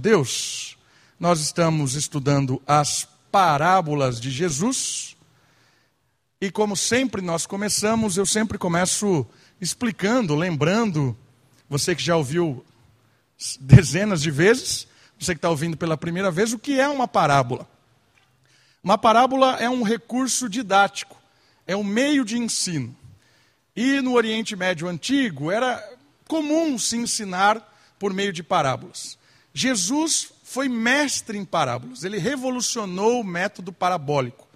Deus, nós estamos estudando as parábolas de Jesus. E como sempre nós começamos, eu sempre começo explicando, lembrando, você que já ouviu dezenas de vezes, você que está ouvindo pela primeira vez, o que é uma parábola. Uma parábola é um recurso didático, é um meio de ensino. E no Oriente Médio Antigo era comum se ensinar por meio de parábolas. Jesus foi mestre em parábolas, ele revolucionou o método parabólico.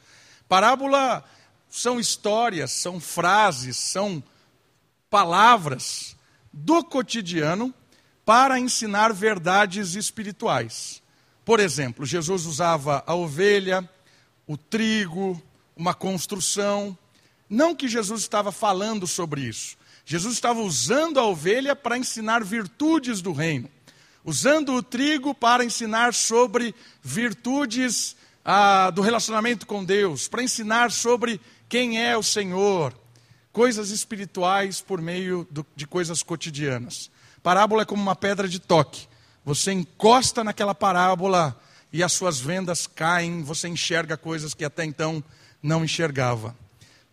Parábola são histórias, são frases, são palavras do cotidiano para ensinar verdades espirituais. Por exemplo, Jesus usava a ovelha, o trigo, uma construção. Não que Jesus estava falando sobre isso. Jesus estava usando a ovelha para ensinar virtudes do reino usando o trigo para ensinar sobre virtudes ah, do relacionamento com Deus, para ensinar sobre quem é o Senhor, coisas espirituais por meio do, de coisas cotidianas. Parábola é como uma pedra de toque. Você encosta naquela parábola e as suas vendas caem, você enxerga coisas que até então não enxergava.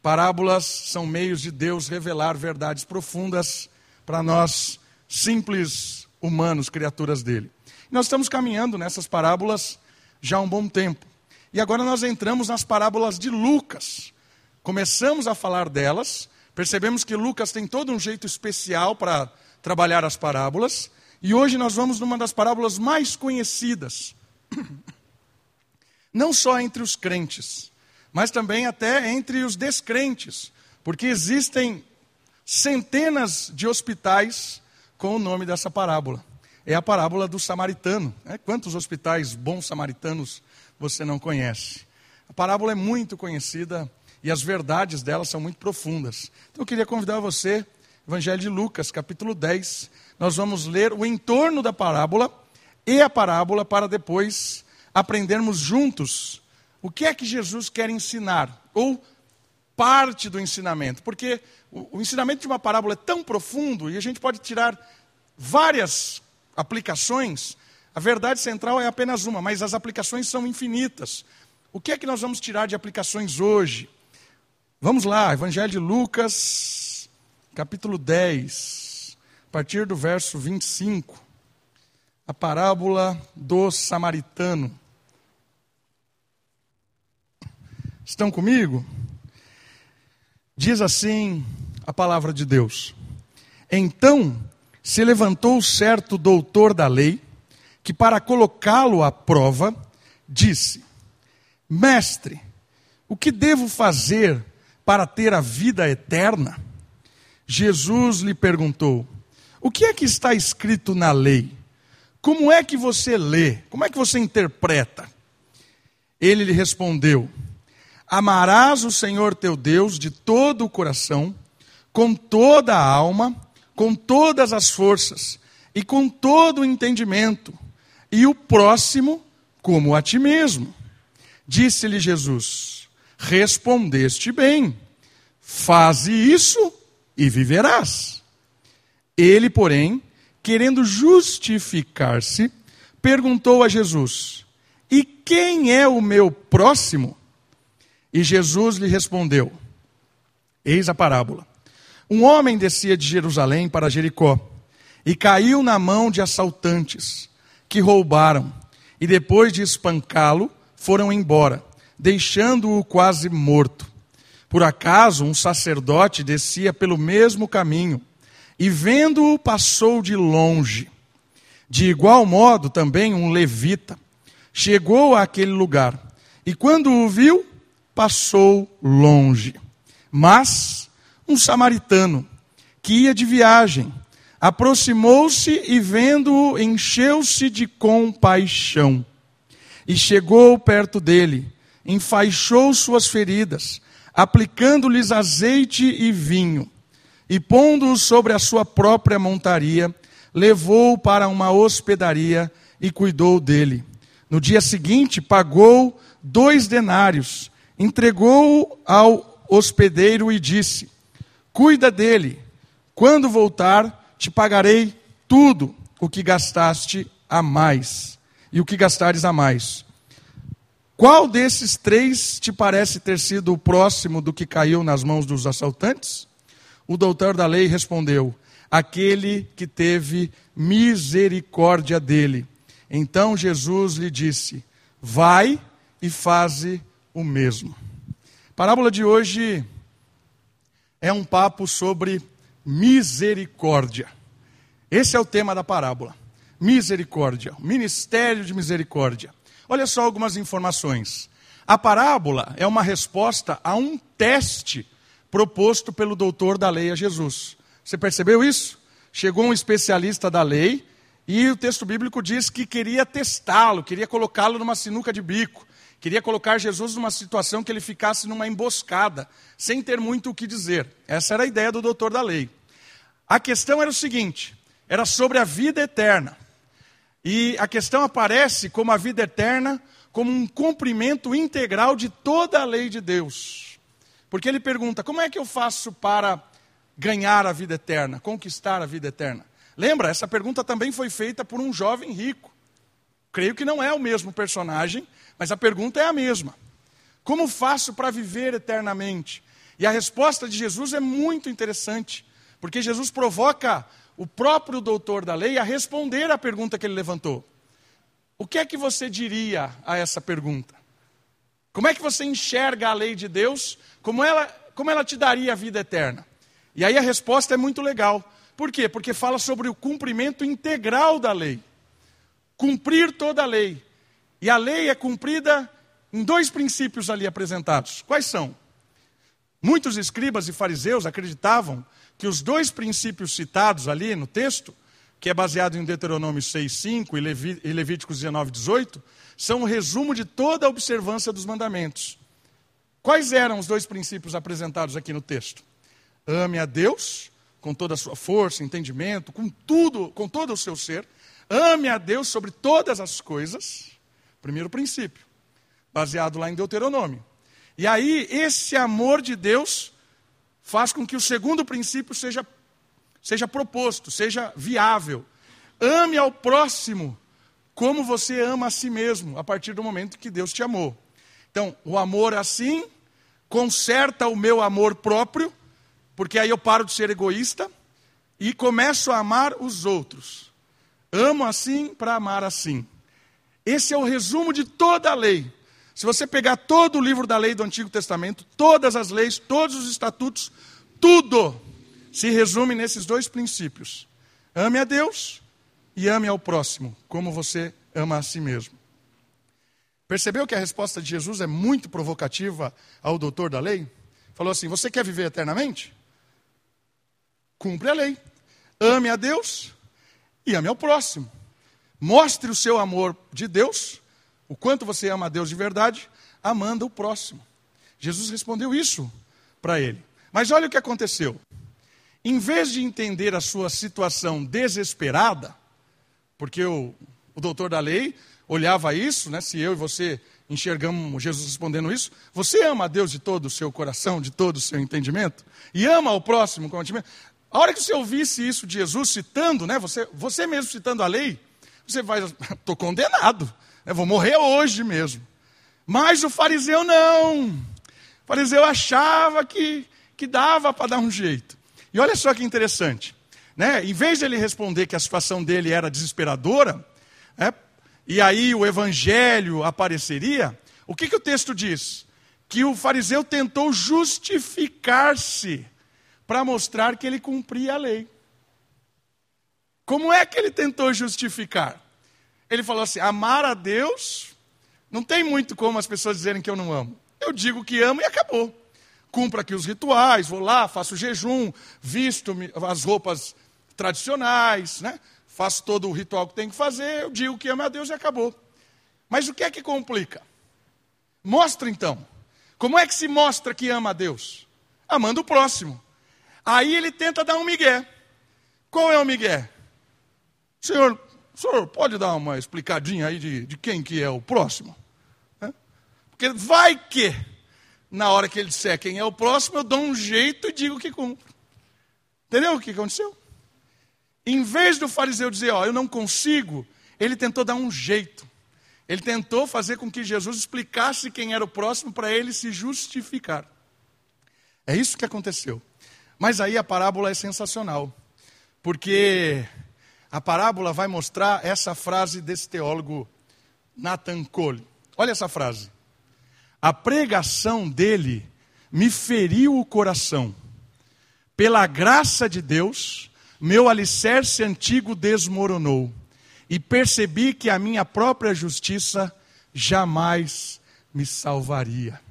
Parábolas são meios de Deus revelar verdades profundas para nós simples humanos, criaturas dele. Nós estamos caminhando nessas parábolas já há um bom tempo. E agora nós entramos nas parábolas de Lucas. Começamos a falar delas, percebemos que Lucas tem todo um jeito especial para trabalhar as parábolas, e hoje nós vamos numa das parábolas mais conhecidas. Não só entre os crentes, mas também até entre os descrentes, porque existem centenas de hospitais com o nome dessa parábola. É a parábola do samaritano. Né? Quantos hospitais bons samaritanos você não conhece? A parábola é muito conhecida e as verdades dela são muito profundas. Então eu queria convidar você, Evangelho de Lucas, capítulo 10. Nós vamos ler o entorno da parábola e a parábola para depois aprendermos juntos o que é que Jesus quer ensinar, ou parte do ensinamento, porque o, o ensinamento de uma parábola é tão profundo e a gente pode tirar várias aplicações. A verdade central é apenas uma, mas as aplicações são infinitas. O que é que nós vamos tirar de aplicações hoje? Vamos lá, Evangelho de Lucas, capítulo 10, a partir do verso 25. A parábola do samaritano. Estão comigo? Diz assim a palavra de Deus. Então se levantou certo doutor da lei, que para colocá-lo à prova, disse: Mestre, o que devo fazer para ter a vida eterna? Jesus lhe perguntou: O que é que está escrito na lei? Como é que você lê? Como é que você interpreta? Ele lhe respondeu: Amarás o Senhor teu Deus de todo o coração, com toda a alma, com todas as forças e com todo o entendimento, e o próximo como a ti mesmo. Disse-lhe Jesus: Respondeste bem, faze isso e viverás. Ele, porém, querendo justificar-se, perguntou a Jesus: E quem é o meu próximo? E Jesus lhe respondeu: Eis a parábola. Um homem descia de Jerusalém para Jericó e caiu na mão de assaltantes que roubaram e depois de espancá-lo foram embora, deixando-o quase morto. Por acaso um sacerdote descia pelo mesmo caminho e vendo-o passou de longe. De igual modo também um levita chegou àquele lugar e quando o viu passou longe. Mas um samaritano que ia de viagem aproximou-se e, vendo-o, encheu-se de compaixão. E chegou perto dele, enfaixou suas feridas, aplicando-lhes azeite e vinho, e pondo-o sobre a sua própria montaria, levou-o para uma hospedaria e cuidou dele. No dia seguinte, pagou dois denários entregou-o ao hospedeiro e disse: Cuida dele, quando voltar, te pagarei tudo o que gastaste a mais. e o que gastares a mais. Qual desses três te parece ter sido o próximo do que caiu nas mãos dos assaltantes? O doutor da lei respondeu: Aquele que teve misericórdia dele. Então Jesus lhe disse: Vai e faze o mesmo. Parábola de hoje é um papo sobre misericórdia. Esse é o tema da parábola. Misericórdia, ministério de misericórdia. Olha só algumas informações. A parábola é uma resposta a um teste proposto pelo doutor da lei a Jesus. Você percebeu isso? Chegou um especialista da lei e o texto bíblico diz que queria testá-lo, queria colocá-lo numa sinuca de bico, queria colocar Jesus numa situação que ele ficasse numa emboscada, sem ter muito o que dizer. Essa era a ideia do doutor da lei. A questão era o seguinte: era sobre a vida eterna. E a questão aparece como a vida eterna, como um cumprimento integral de toda a lei de Deus. Porque ele pergunta: como é que eu faço para ganhar a vida eterna, conquistar a vida eterna? Lembra, essa pergunta também foi feita por um jovem rico. Creio que não é o mesmo personagem, mas a pergunta é a mesma. Como faço para viver eternamente? E a resposta de Jesus é muito interessante, porque Jesus provoca o próprio doutor da lei a responder à pergunta que ele levantou. O que é que você diria a essa pergunta? Como é que você enxerga a lei de Deus? Como ela, como ela te daria a vida eterna? E aí a resposta é muito legal. Por quê? Porque fala sobre o cumprimento integral da lei. Cumprir toda a lei. E a lei é cumprida em dois princípios ali apresentados. Quais são? Muitos escribas e fariseus acreditavam que os dois princípios citados ali no texto, que é baseado em Deuteronômio 6,5 e Levíticos 19, 18, são o um resumo de toda a observância dos mandamentos. Quais eram os dois princípios apresentados aqui no texto? Ame a Deus com toda a sua força, entendimento, com tudo, com todo o seu ser. Ame a Deus sobre todas as coisas. Primeiro princípio, baseado lá em Deuteronômio. E aí, esse amor de Deus faz com que o segundo princípio seja, seja proposto, seja viável. Ame ao próximo como você ama a si mesmo, a partir do momento que Deus te amou. Então, o amor assim conserta o meu amor próprio, porque aí eu paro de ser egoísta e começo a amar os outros. Amo assim para amar assim. Esse é o resumo de toda a lei. Se você pegar todo o livro da lei do Antigo Testamento, todas as leis, todos os estatutos, tudo se resume nesses dois princípios: ame a Deus e ame ao próximo, como você ama a si mesmo. Percebeu que a resposta de Jesus é muito provocativa ao doutor da lei? Falou assim: Você quer viver eternamente? Cumpre a lei. Ame a Deus e ame ao próximo. Mostre o seu amor de Deus o quanto você ama a Deus de verdade, amando o próximo. Jesus respondeu isso para ele. Mas olha o que aconteceu. Em vez de entender a sua situação desesperada, porque o, o doutor da lei olhava isso, né, se eu e você enxergamos Jesus respondendo isso, você ama a Deus de todo o seu coração, de todo o seu entendimento, e ama o próximo com entendimento. A hora que você ouvisse isso de Jesus citando, né, você, você mesmo citando a lei, você vai, estou condenado. Eu vou morrer hoje mesmo. Mas o fariseu não. O fariseu achava que, que dava para dar um jeito. E olha só que interessante. Né? Em vez de ele responder que a situação dele era desesperadora, né? e aí o evangelho apareceria, o que, que o texto diz? Que o fariseu tentou justificar-se para mostrar que ele cumpria a lei. Como é que ele tentou justificar? Ele falou assim: amar a Deus, não tem muito como as pessoas dizerem que eu não amo. Eu digo que amo e acabou. Cumpro aqui os rituais, vou lá, faço jejum, visto as roupas tradicionais, né? faço todo o ritual que tem que fazer, eu digo que amo a Deus e acabou. Mas o que é que complica? Mostra então. Como é que se mostra que ama a Deus? Amando o próximo. Aí ele tenta dar um migué. Qual é o migué? Senhor, senhor pode dar uma explicadinha aí de, de quem que é o próximo? Porque vai que, na hora que ele disser quem é o próximo, eu dou um jeito e digo que cumpro. Entendeu o que aconteceu? Em vez do fariseu dizer, ó, eu não consigo, ele tentou dar um jeito. Ele tentou fazer com que Jesus explicasse quem era o próximo para ele se justificar. É isso que aconteceu. Mas aí a parábola é sensacional, porque a parábola vai mostrar essa frase desse teólogo Nathan Cole. Olha essa frase. A pregação dele me feriu o coração. Pela graça de Deus, meu alicerce antigo desmoronou e percebi que a minha própria justiça jamais me salvaria.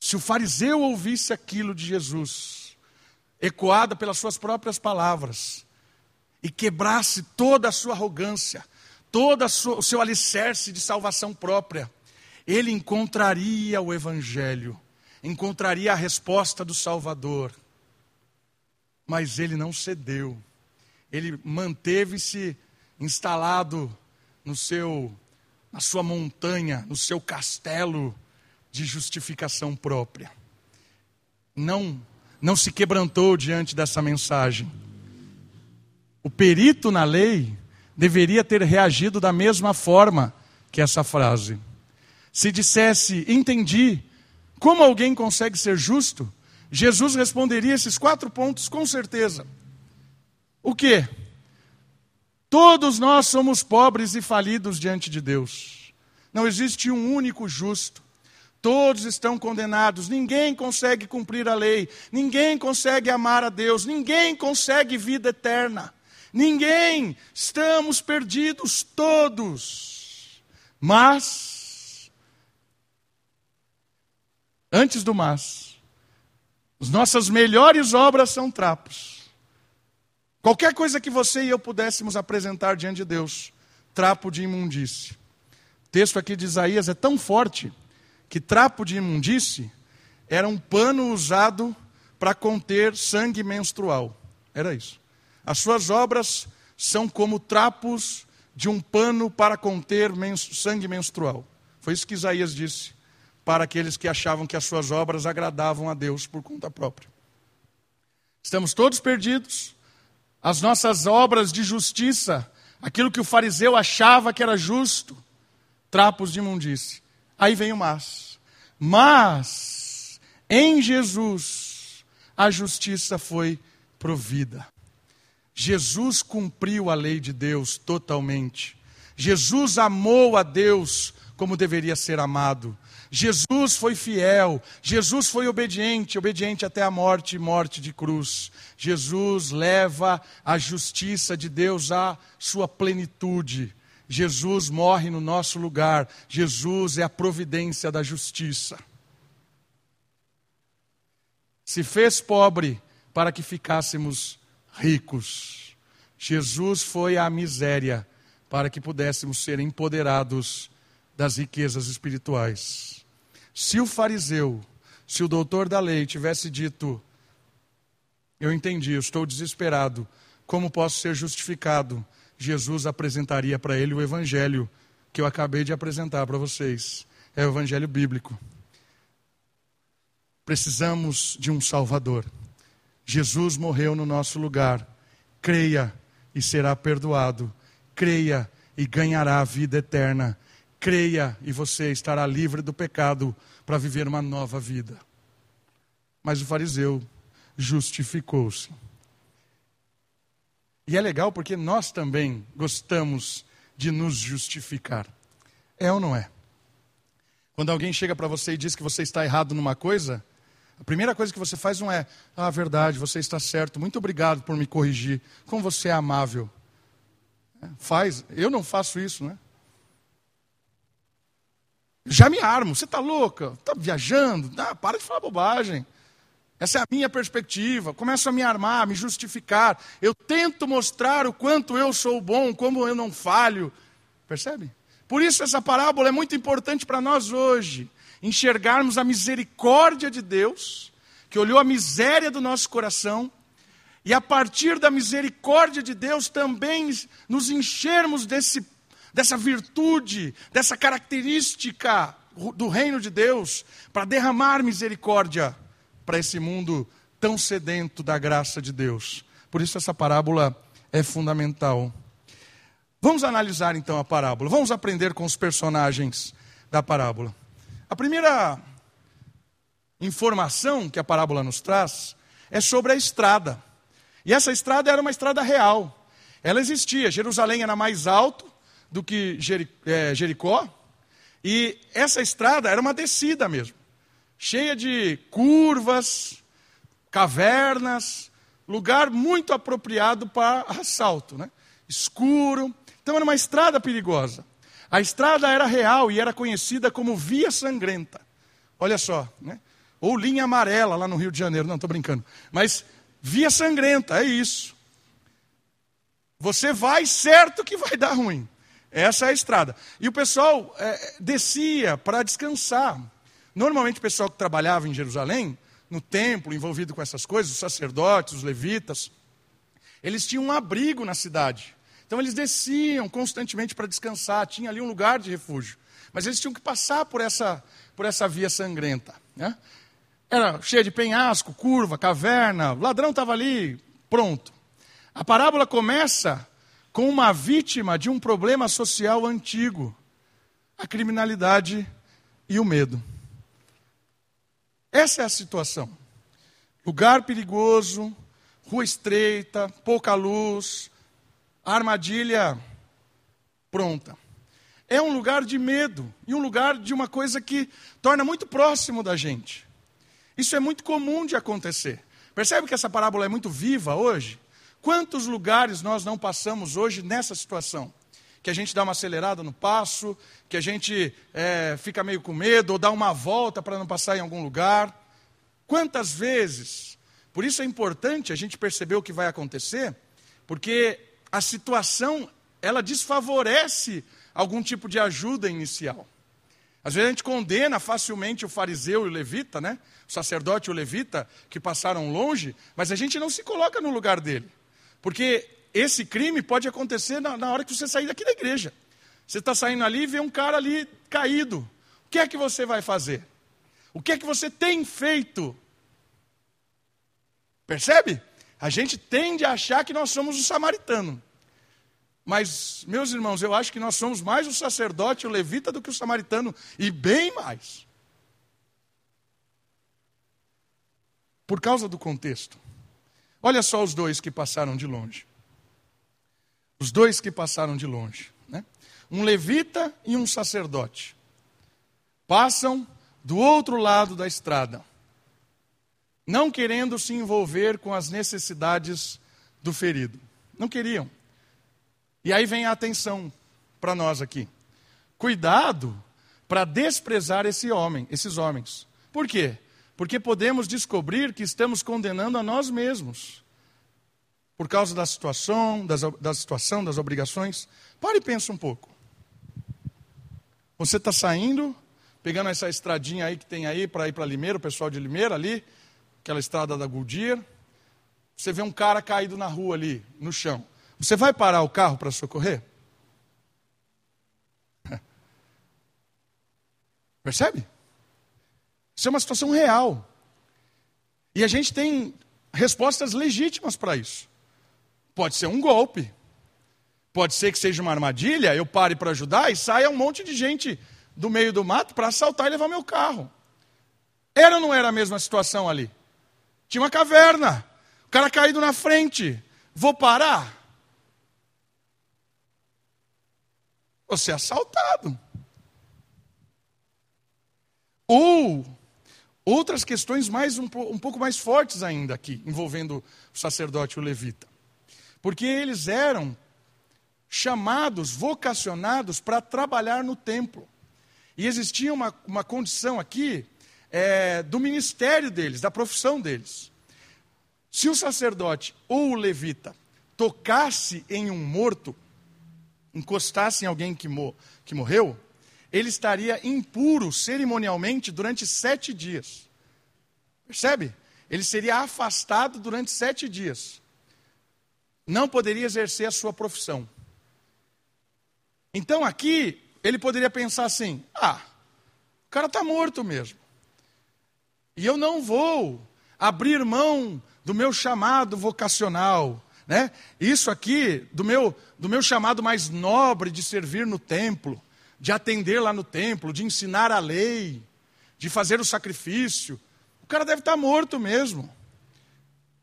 Se o fariseu ouvisse aquilo de Jesus, ecoada pelas suas próprias palavras, e quebrasse toda a sua arrogância, todo o seu alicerce de salvação própria, ele encontraria o Evangelho, encontraria a resposta do Salvador. Mas ele não cedeu, ele manteve-se instalado no seu, na sua montanha, no seu castelo de justificação própria. Não, não se quebrantou diante dessa mensagem. O perito na lei deveria ter reagido da mesma forma que essa frase. Se dissesse, entendi, como alguém consegue ser justo? Jesus responderia esses quatro pontos com certeza. O que? Todos nós somos pobres e falidos diante de Deus. Não existe um único justo. Todos estão condenados, ninguém consegue cumprir a lei, ninguém consegue amar a Deus, ninguém consegue vida eterna. Ninguém, estamos perdidos todos. Mas, antes do mas, as nossas melhores obras são trapos. Qualquer coisa que você e eu pudéssemos apresentar diante de Deus, trapo de imundície. O texto aqui de Isaías é tão forte que trapo de imundície era um pano usado para conter sangue menstrual. Era isso. As suas obras são como trapos de um pano para conter sangue menstrual. Foi isso que Isaías disse para aqueles que achavam que as suas obras agradavam a Deus por conta própria. Estamos todos perdidos. As nossas obras de justiça, aquilo que o fariseu achava que era justo, trapos de imundície. Aí vem o mas. Mas em Jesus a justiça foi provida. Jesus cumpriu a lei de Deus totalmente. Jesus amou a Deus como deveria ser amado. Jesus foi fiel, Jesus foi obediente, obediente até a morte morte de cruz. Jesus leva a justiça de Deus à sua plenitude. Jesus morre no nosso lugar. Jesus é a providência da justiça. Se fez pobre para que ficássemos ricos. Jesus foi à miséria para que pudéssemos ser empoderados das riquezas espirituais. Se o fariseu, se o doutor da lei tivesse dito: Eu entendi, eu estou desesperado, como posso ser justificado? Jesus apresentaria para ele o evangelho que eu acabei de apresentar para vocês. É o evangelho bíblico. Precisamos de um Salvador. Jesus morreu no nosso lugar. Creia e será perdoado. Creia e ganhará a vida eterna. Creia e você estará livre do pecado para viver uma nova vida. Mas o fariseu justificou-se. E é legal porque nós também gostamos de nos justificar. É ou não é? Quando alguém chega para você e diz que você está errado numa coisa, a primeira coisa que você faz não é, ah, verdade, você está certo, muito obrigado por me corrigir. Como você é amável. É, faz, eu não faço isso, né? Já me armo, você está louca? Está viajando? Ah, para de falar bobagem. Essa é a minha perspectiva. Começo a me armar, a me justificar. Eu tento mostrar o quanto eu sou bom, como eu não falho. Percebe? Por isso essa parábola é muito importante para nós hoje enxergarmos a misericórdia de Deus, que olhou a miséria do nosso coração, e a partir da misericórdia de Deus também nos enchermos desse, dessa virtude, dessa característica do reino de Deus, para derramar misericórdia para esse mundo tão sedento da graça de Deus. Por isso essa parábola é fundamental. Vamos analisar então a parábola. Vamos aprender com os personagens da parábola. A primeira informação que a parábola nos traz é sobre a estrada. E essa estrada era uma estrada real. Ela existia. Jerusalém era mais alto do que é, Jericó. E essa estrada era uma descida mesmo, cheia de curvas, cavernas, lugar muito apropriado para assalto, né? escuro. Então era uma estrada perigosa. A estrada era real e era conhecida como Via Sangrenta. Olha só, né? ou linha amarela lá no Rio de Janeiro. Não, estou brincando. Mas Via Sangrenta, é isso. Você vai certo que vai dar ruim. Essa é a estrada. E o pessoal é, descia para descansar. Normalmente o pessoal que trabalhava em Jerusalém, no templo, envolvido com essas coisas, os sacerdotes, os levitas, eles tinham um abrigo na cidade. Então eles desciam constantemente para descansar, tinha ali um lugar de refúgio. Mas eles tinham que passar por essa, por essa via sangrenta. Né? Era cheia de penhasco, curva, caverna, o ladrão estava ali, pronto. A parábola começa com uma vítima de um problema social antigo: a criminalidade e o medo. Essa é a situação. Lugar perigoso, rua estreita, pouca luz, armadilha pronta. É um lugar de medo e um lugar de uma coisa que torna muito próximo da gente. Isso é muito comum de acontecer. Percebe que essa parábola é muito viva hoje? Quantos lugares nós não passamos hoje nessa situação? Que a gente dá uma acelerada no passo, que a gente é, fica meio com medo, ou dá uma volta para não passar em algum lugar. Quantas vezes? Por isso é importante a gente perceber o que vai acontecer, porque a situação ela desfavorece algum tipo de ajuda inicial. Às vezes a gente condena facilmente o fariseu e o levita, né? O sacerdote e o levita que passaram longe, mas a gente não se coloca no lugar dele. Porque esse crime pode acontecer na, na hora que você sair daqui da igreja. Você está saindo ali e vê um cara ali caído. O que é que você vai fazer? O que é que você tem feito? Percebe? A gente tende a achar que nós somos o samaritano. Mas, meus irmãos, eu acho que nós somos mais o sacerdote, o levita, do que o samaritano, e bem mais. Por causa do contexto. Olha só os dois que passaram de longe. Os dois que passaram de longe. Né? Um levita e um sacerdote. Passam do outro lado da estrada, não querendo se envolver com as necessidades do ferido. Não queriam. E aí vem a atenção para nós aqui. Cuidado para desprezar esse homem, esses homens. Por quê? Porque podemos descobrir que estamos condenando a nós mesmos. Por causa da situação, das, da situação, das obrigações. Pare e pense um pouco. Você está saindo, pegando essa estradinha aí que tem aí para ir para Limeira, o pessoal de Limeira ali, aquela estrada da Goodyear. Você vê um cara caído na rua ali, no chão. Você vai parar o carro para socorrer? Percebe? Isso é uma situação real. E a gente tem respostas legítimas para isso. Pode ser um golpe. Pode ser que seja uma armadilha, eu pare para ajudar e saia um monte de gente do meio do mato para assaltar e levar meu carro. Era ou não era a mesma situação ali? Tinha uma caverna, o cara caído na frente. Vou parar? Vou ser assaltado. Ou outras questões mais um, um pouco mais fortes ainda aqui, envolvendo o sacerdote e o levita. Porque eles eram chamados, vocacionados para trabalhar no templo. E existia uma, uma condição aqui é, do ministério deles, da profissão deles. Se o sacerdote ou o levita tocasse em um morto, encostasse em alguém que, que morreu, ele estaria impuro cerimonialmente durante sete dias. Percebe? Ele seria afastado durante sete dias. Não poderia exercer a sua profissão. Então aqui, ele poderia pensar assim: ah, o cara está morto mesmo. E eu não vou abrir mão do meu chamado vocacional, Né? Isso aqui, do meu, do meu chamado mais nobre de servir no templo, de atender lá no templo, de ensinar a lei, de fazer o sacrifício, o cara deve estar morto mesmo.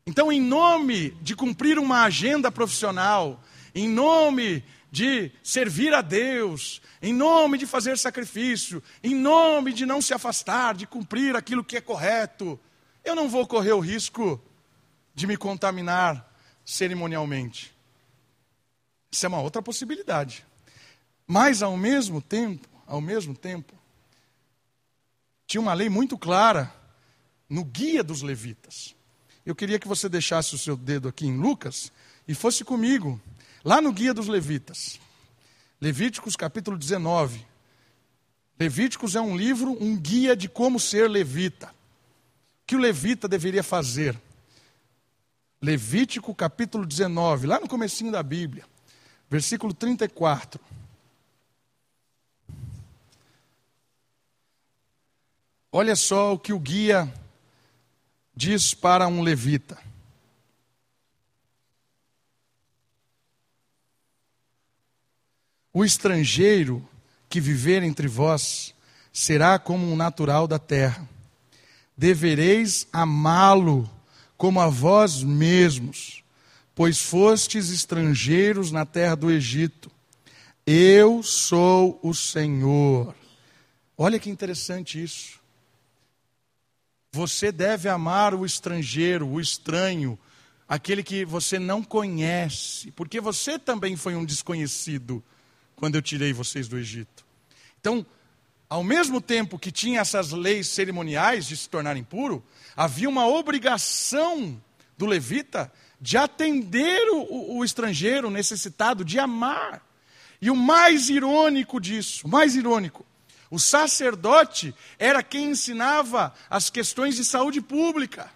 Então, em nome de cumprir uma agenda profissional, em nome de servir a Deus, em nome de fazer sacrifício, em nome de não se afastar, de cumprir aquilo que é correto, eu não vou correr o risco de me contaminar cerimonialmente. Isso é uma outra possibilidade. Mas ao mesmo tempo, ao mesmo tempo, tinha uma lei muito clara no guia dos levitas. Eu queria que você deixasse o seu dedo aqui em Lucas e fosse comigo lá no guia dos levitas. Levíticos capítulo 19. Levíticos é um livro, um guia de como ser levita. O que o levita deveria fazer? Levítico capítulo 19, lá no comecinho da Bíblia, versículo 34. Olha só o que o guia diz para um levita. O estrangeiro que viver entre vós será como um natural da terra. Devereis amá-lo como a vós mesmos, pois fostes estrangeiros na terra do Egito. Eu sou o Senhor. Olha que interessante isso. Você deve amar o estrangeiro, o estranho, aquele que você não conhece, porque você também foi um desconhecido quando eu tirei vocês do Egito. Então, ao mesmo tempo que tinha essas leis cerimoniais de se tornar impuro, havia uma obrigação do levita de atender o, o, estrangeiro necessitado, de amar. E o mais irônico disso, o mais irônico, o sacerdote era quem ensinava as questões de saúde pública,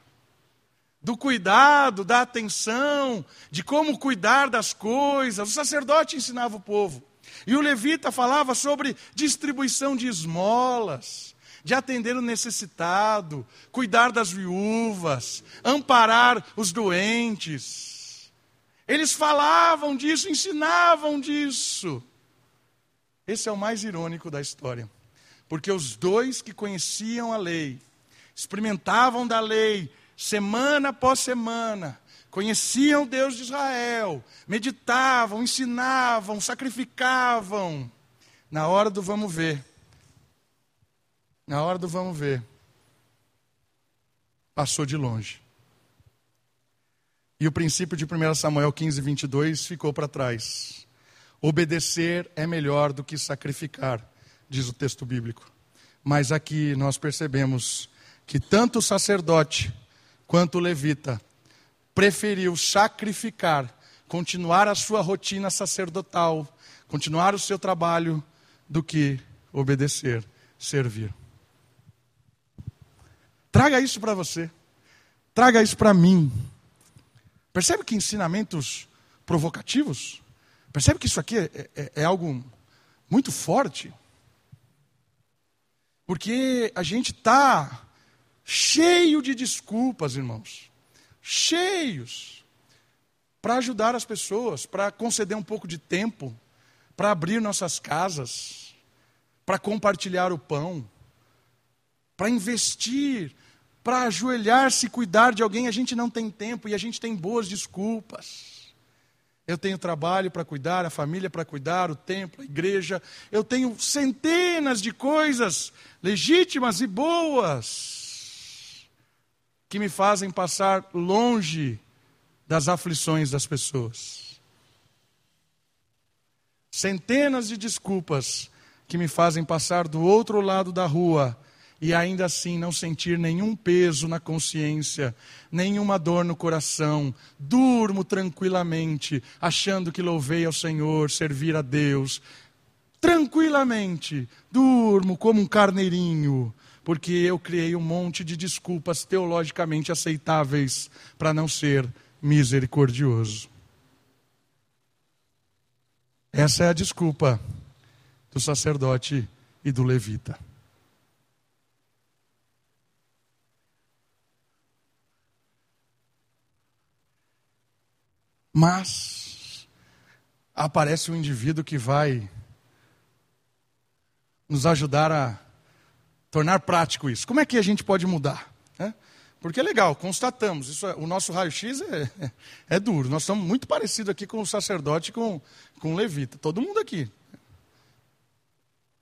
do cuidado, da atenção, de como cuidar das coisas. O sacerdote ensinava o povo. E o levita falava sobre distribuição de esmolas, de atender o necessitado, cuidar das viúvas, amparar os doentes. Eles falavam disso, ensinavam disso. Esse é o mais irônico da história. Porque os dois que conheciam a lei, experimentavam da lei semana após semana, conheciam o Deus de Israel, meditavam, ensinavam, sacrificavam. Na hora do vamos ver, na hora do vamos ver, passou de longe. E o princípio de 1 Samuel 15, 22 ficou para trás. Obedecer é melhor do que sacrificar, diz o texto bíblico. Mas aqui nós percebemos que tanto o sacerdote quanto o levita preferiu sacrificar, continuar a sua rotina sacerdotal, continuar o seu trabalho, do que obedecer, servir. Traga isso para você, traga isso para mim. Percebe que ensinamentos provocativos? Percebe que isso aqui é, é, é algo muito forte? Porque a gente está cheio de desculpas, irmãos cheios para ajudar as pessoas, para conceder um pouco de tempo, para abrir nossas casas, para compartilhar o pão, para investir, para ajoelhar-se e cuidar de alguém. A gente não tem tempo e a gente tem boas desculpas. Eu tenho trabalho para cuidar, a família para cuidar, o templo, a igreja. Eu tenho centenas de coisas legítimas e boas que me fazem passar longe das aflições das pessoas. Centenas de desculpas que me fazem passar do outro lado da rua e ainda assim não sentir nenhum peso na consciência, nenhuma dor no coração, durmo tranquilamente, achando que louvei ao Senhor, servir a Deus. Tranquilamente, durmo como um carneirinho, porque eu criei um monte de desculpas teologicamente aceitáveis para não ser misericordioso. Essa é a desculpa do sacerdote e do levita. Mas aparece um indivíduo que vai nos ajudar a tornar prático isso. Como é que a gente pode mudar? Porque é legal, constatamos, isso é, o nosso raio-x é, é, é, duro. Nós estamos muito parecidos aqui com o sacerdote com, com o levita. Todo mundo aqui.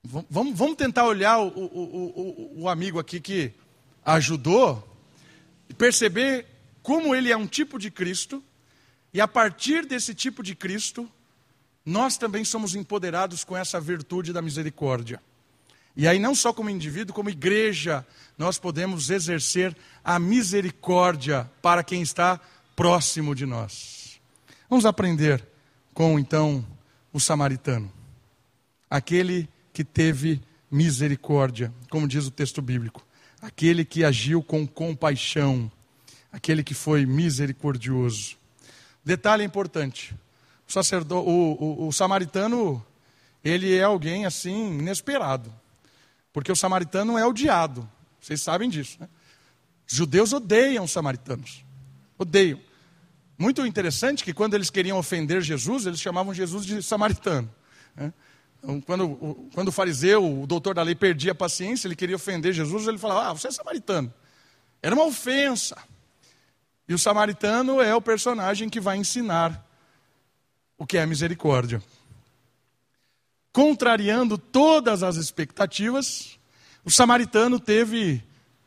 Vamos, vamos tentar olhar o, o, o, o amigo aqui que ajudou e perceber como ele é um tipo de Cristo, e a partir desse tipo de Cristo, nós também somos empoderados com essa virtude da misericórdia. E aí, não só como indivíduo, como igreja, nós podemos exercer a misericórdia para quem está próximo de nós. Vamos aprender com então o samaritano, aquele que teve misericórdia, como diz o texto bíblico, aquele que agiu com compaixão, aquele que foi misericordioso. Detalhe importante: o, o, o, o samaritano, ele é alguém assim inesperado. Porque o samaritano é odiado. Vocês sabem disso, né? Judeus odeiam os samaritanos. Odeiam. Muito interessante que quando eles queriam ofender Jesus, eles chamavam Jesus de samaritano. Né? Então, quando, quando o fariseu, o doutor da lei, perdia a paciência, ele queria ofender Jesus, ele falava, ah, você é samaritano. Era uma ofensa. E o samaritano é o personagem que vai ensinar o que é misericórdia contrariando todas as expectativas, o samaritano teve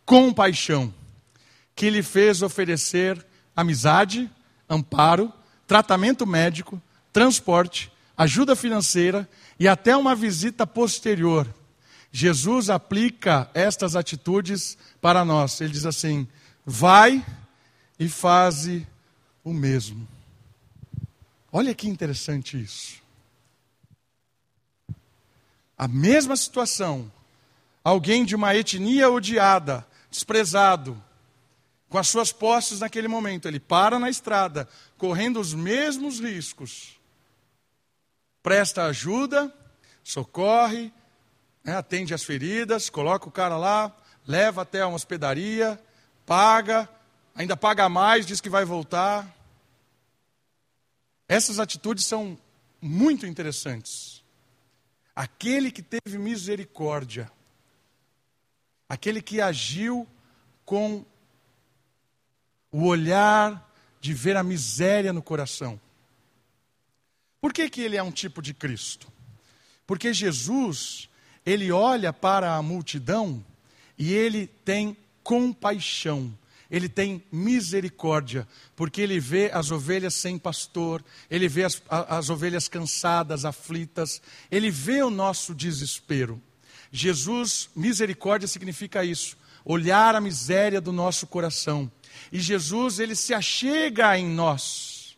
compaixão, que lhe fez oferecer amizade, amparo, tratamento médico, transporte, ajuda financeira e até uma visita posterior. Jesus aplica estas atitudes para nós. Ele diz assim: vai e faze o mesmo. Olha que interessante isso a mesma situação, alguém de uma etnia odiada, desprezado, com as suas posses naquele momento, ele para na estrada, correndo os mesmos riscos, presta ajuda, socorre, né, atende as feridas, coloca o cara lá, leva até uma hospedaria, paga, ainda paga mais, diz que vai voltar. Essas atitudes são muito interessantes. Aquele que teve misericórdia, aquele que agiu com o olhar de ver a miséria no coração. Por que, que ele é um tipo de Cristo? Porque Jesus, ele olha para a multidão e ele tem compaixão ele tem misericórdia, porque ele vê as ovelhas sem pastor, ele vê as, as ovelhas cansadas, aflitas, ele vê o nosso desespero. Jesus, misericórdia significa isso, olhar a miséria do nosso coração. E Jesus, ele se achega em nós,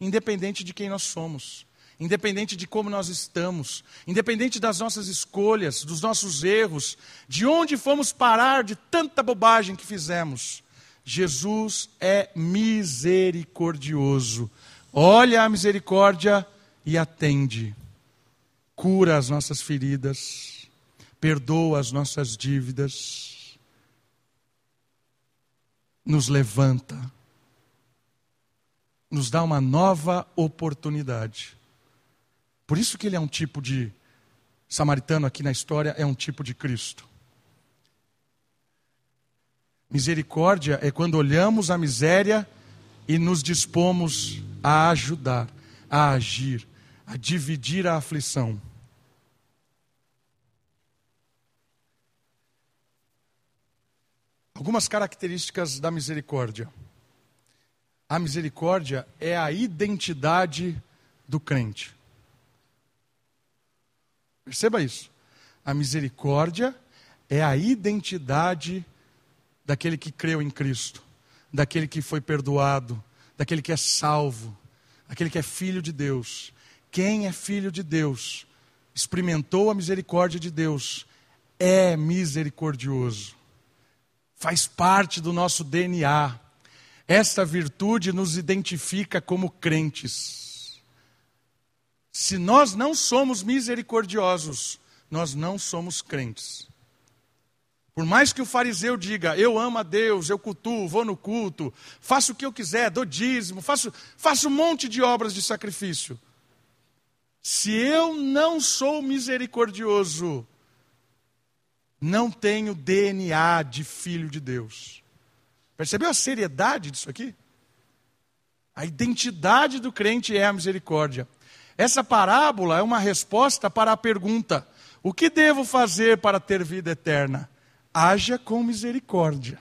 independente de quem nós somos, independente de como nós estamos, independente das nossas escolhas, dos nossos erros, de onde fomos parar de tanta bobagem que fizemos. Jesus é misericordioso. Olha a misericórdia e atende. Cura as nossas feridas, perdoa as nossas dívidas, nos levanta, nos dá uma nova oportunidade. Por isso que ele é um tipo de samaritano aqui na história, é um tipo de Cristo. Misericórdia é quando olhamos a miséria e nos dispomos a ajudar, a agir, a dividir a aflição. Algumas características da misericórdia. A misericórdia é a identidade do crente. Perceba isso. A misericórdia é a identidade daquele que creu em Cristo, daquele que foi perdoado, daquele que é salvo, daquele que é filho de Deus. Quem é filho de Deus, experimentou a misericórdia de Deus, é misericordioso. Faz parte do nosso DNA. Esta virtude nos identifica como crentes. Se nós não somos misericordiosos, nós não somos crentes. Por mais que o fariseu diga, eu amo a Deus, eu cultuo, vou no culto, faço o que eu quiser, dou dízimo, faço, faço um monte de obras de sacrifício. Se eu não sou misericordioso, não tenho DNA de filho de Deus. Percebeu a seriedade disso aqui? A identidade do crente é a misericórdia. Essa parábola é uma resposta para a pergunta: o que devo fazer para ter vida eterna? Haja com misericórdia.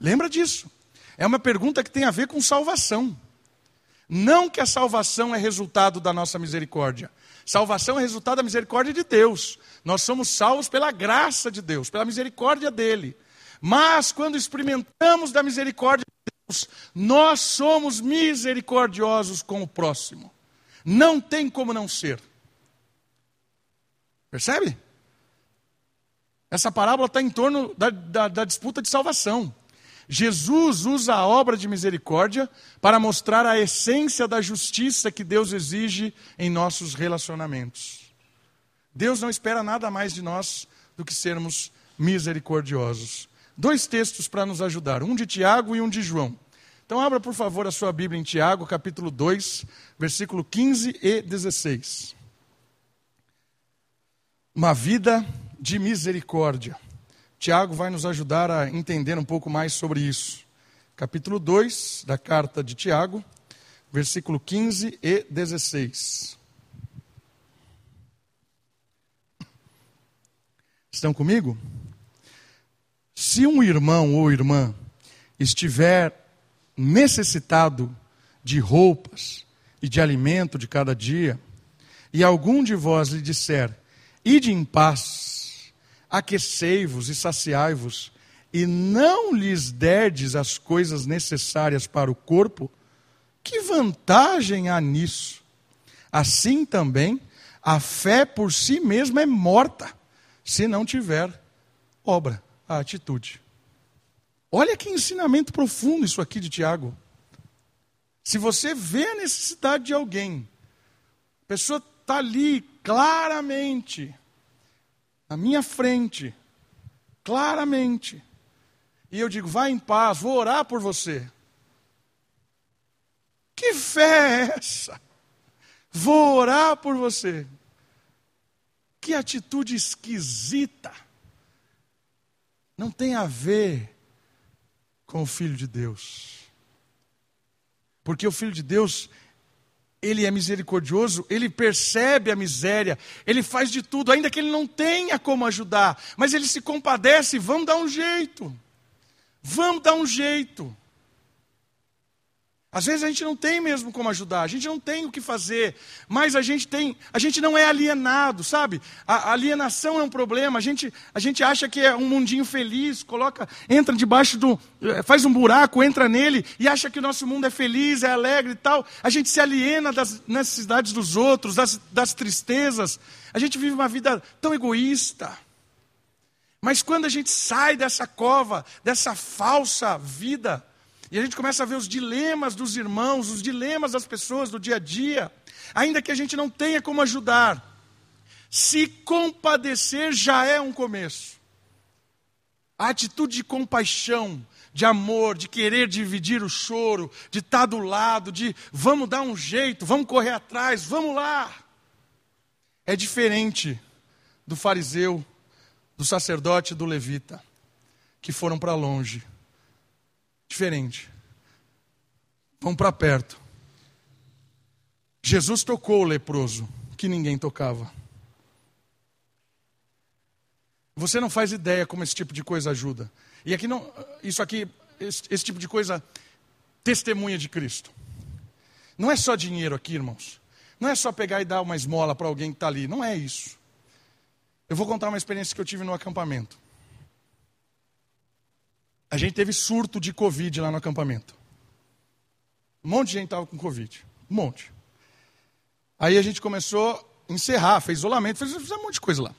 Lembra disso? É uma pergunta que tem a ver com salvação. Não que a salvação é resultado da nossa misericórdia. Salvação é resultado da misericórdia de Deus. Nós somos salvos pela graça de Deus, pela misericórdia dele. Mas quando experimentamos da misericórdia de Deus, nós somos misericordiosos com o próximo. Não tem como não ser. Percebe? Essa parábola está em torno da, da, da disputa de salvação. Jesus usa a obra de misericórdia para mostrar a essência da justiça que Deus exige em nossos relacionamentos. Deus não espera nada mais de nós do que sermos misericordiosos. Dois textos para nos ajudar, um de Tiago e um de João. Então, abra, por favor, a sua Bíblia em Tiago, capítulo 2, versículo 15 e 16. Uma vida de misericórdia. Tiago vai nos ajudar a entender um pouco mais sobre isso. Capítulo 2 da carta de Tiago, versículo 15 e 16. Estão comigo? Se um irmão ou irmã estiver necessitado de roupas e de alimento de cada dia, e algum de vós lhe disser: Ide em paz, aquecei-vos e saciai-vos, e não lhes derdes as coisas necessárias para o corpo, que vantagem há nisso? Assim também, a fé por si mesma é morta, se não tiver obra, a atitude. Olha que ensinamento profundo isso aqui de Tiago. Se você vê a necessidade de alguém, a pessoa está ali claramente, na minha frente, claramente, e eu digo, vá em paz, vou orar por você. Que fé é essa? Vou orar por você. Que atitude esquisita. Não tem a ver com o Filho de Deus. Porque o Filho de Deus, ele é misericordioso, ele percebe a miséria, ele faz de tudo, ainda que ele não tenha como ajudar, mas ele se compadece, vamos dar um jeito. Vamos dar um jeito. Às vezes a gente não tem mesmo como ajudar, a gente não tem o que fazer, mas a gente tem, a gente não é alienado, sabe? A, alienação é um problema, a gente, a gente acha que é um mundinho feliz, coloca, entra debaixo do, eh, faz um buraco, entra nele e acha que o nosso mundo é feliz, é alegre e tal. A gente se aliena das necessidades dos outros, das, das tristezas. A gente vive uma vida tão egoísta. Mas quando a gente sai dessa cova, dessa falsa vida, e a gente começa a ver os dilemas dos irmãos, os dilemas das pessoas do dia a dia, ainda que a gente não tenha como ajudar. Se compadecer já é um começo. A atitude de compaixão, de amor, de querer dividir o choro, de estar do lado, de vamos dar um jeito, vamos correr atrás, vamos lá. É diferente do fariseu, do sacerdote do levita, que foram para longe diferente. Vamos para perto. Jesus tocou o leproso, que ninguém tocava. Você não faz ideia como esse tipo de coisa ajuda. E aqui não, isso aqui, esse, esse tipo de coisa testemunha de Cristo. Não é só dinheiro aqui, irmãos. Não é só pegar e dar uma esmola para alguém que está ali. Não é isso. Eu vou contar uma experiência que eu tive no acampamento. A gente teve surto de Covid lá no acampamento. Um monte de gente estava com Covid. Um monte. Aí a gente começou a encerrar, fez isolamento, fez, fez um monte de coisa lá.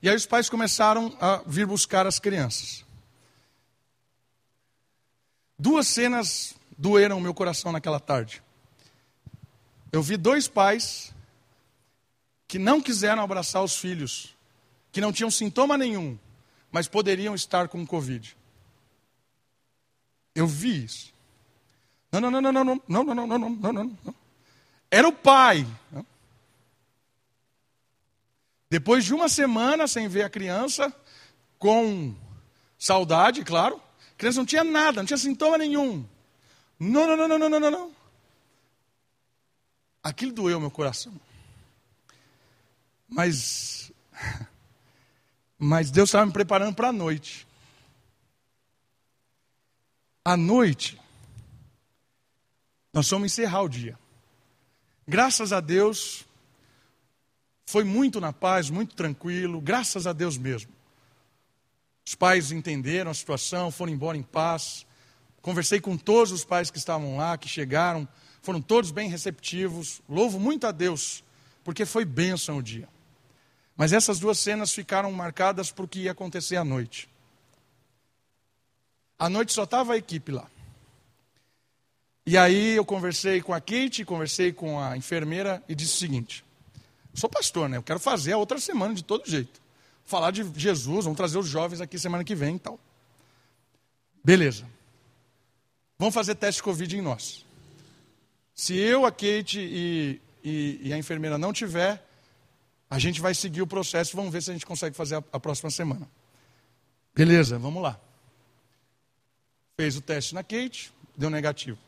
E aí os pais começaram a vir buscar as crianças. Duas cenas doeram o meu coração naquela tarde. Eu vi dois pais que não quiseram abraçar os filhos, que não tinham sintoma nenhum, mas poderiam estar com Covid. Eu vi isso. Não, não, não, não, não, não, não, não, não, não, não, não, não. Era o pai. Depois de uma semana sem ver a criança, com saudade, claro, a criança não tinha nada, não tinha sintoma nenhum. Não, não, não, não, não, não, não. Aquilo doeu meu coração. Mas, mas Deus estava me preparando para a noite. À noite, nós vamos encerrar o dia. Graças a Deus, foi muito na paz, muito tranquilo, graças a Deus mesmo. Os pais entenderam a situação, foram embora em paz. Conversei com todos os pais que estavam lá, que chegaram, foram todos bem receptivos. Louvo muito a Deus, porque foi bênção o dia. Mas essas duas cenas ficaram marcadas por o que ia acontecer à noite. À noite só estava a equipe lá. E aí eu conversei com a Kate, conversei com a enfermeira e disse o seguinte: sou pastor, né? Eu quero fazer a outra semana de todo jeito. Falar de Jesus, vamos trazer os jovens aqui semana que vem e tal. Beleza. Vamos fazer teste Covid em nós. Se eu, a Kate e, e, e a enfermeira não tiver, a gente vai seguir o processo, vamos ver se a gente consegue fazer a, a próxima semana. Beleza, vamos lá. Fez o teste na Kate, deu negativo.